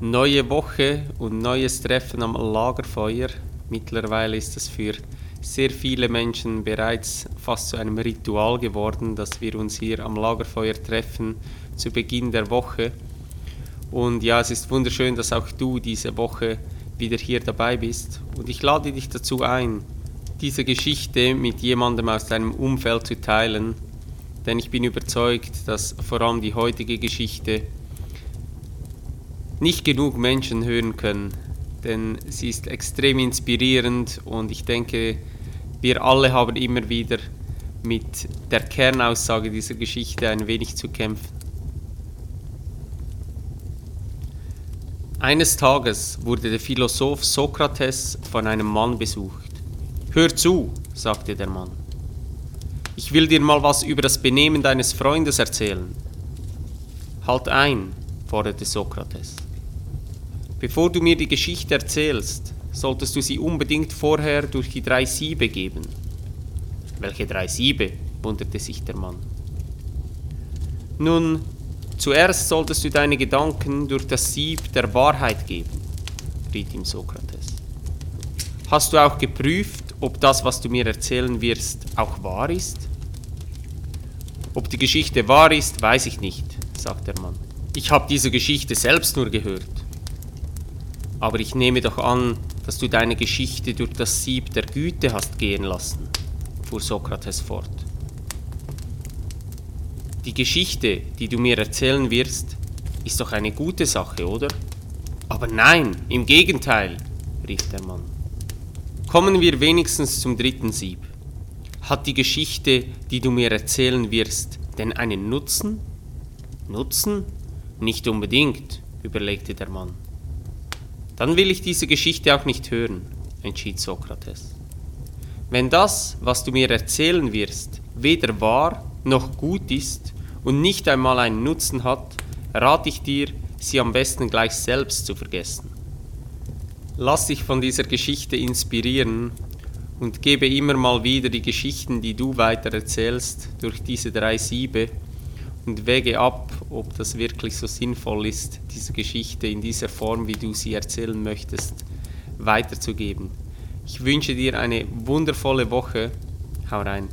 Neue Woche und neues Treffen am Lagerfeuer. Mittlerweile ist es für sehr viele Menschen bereits fast zu einem Ritual geworden, dass wir uns hier am Lagerfeuer treffen zu Beginn der Woche. Und ja, es ist wunderschön, dass auch du diese Woche wieder hier dabei bist. Und ich lade dich dazu ein, diese Geschichte mit jemandem aus deinem Umfeld zu teilen, denn ich bin überzeugt, dass vor allem die heutige Geschichte nicht genug Menschen hören können, denn sie ist extrem inspirierend und ich denke, wir alle haben immer wieder mit der Kernaussage dieser Geschichte ein wenig zu kämpfen. Eines Tages wurde der Philosoph Sokrates von einem Mann besucht. Hör zu, sagte der Mann. Ich will dir mal was über das Benehmen deines Freundes erzählen. Halt ein, forderte Sokrates. Bevor du mir die Geschichte erzählst, solltest du sie unbedingt vorher durch die drei Siebe geben. Welche drei Siebe? wunderte sich der Mann. Nun, zuerst solltest du deine Gedanken durch das Sieb der Wahrheit geben, riet ihm Sokrates. Hast du auch geprüft, ob das, was du mir erzählen wirst, auch wahr ist? Ob die Geschichte wahr ist, weiß ich nicht, sagt der Mann. Ich habe diese Geschichte selbst nur gehört. Aber ich nehme doch an, dass du deine Geschichte durch das Sieb der Güte hast gehen lassen, fuhr Sokrates fort. Die Geschichte, die du mir erzählen wirst, ist doch eine gute Sache, oder? Aber nein, im Gegenteil, rief der Mann. Kommen wir wenigstens zum dritten Sieb. Hat die Geschichte, die du mir erzählen wirst, denn einen Nutzen? Nutzen? Nicht unbedingt, überlegte der Mann. Dann will ich diese Geschichte auch nicht hören, entschied Sokrates. Wenn das, was du mir erzählen wirst, weder wahr noch gut ist und nicht einmal einen Nutzen hat, rate ich dir, sie am besten gleich selbst zu vergessen. Lass dich von dieser Geschichte inspirieren und gebe immer mal wieder die Geschichten, die du weiter erzählst, durch diese drei Siebe und wäge ab, ob das wirklich so sinnvoll ist, diese Geschichte in dieser Form, wie du sie erzählen möchtest, weiterzugeben. Ich wünsche dir eine wundervolle Woche. Hau rein.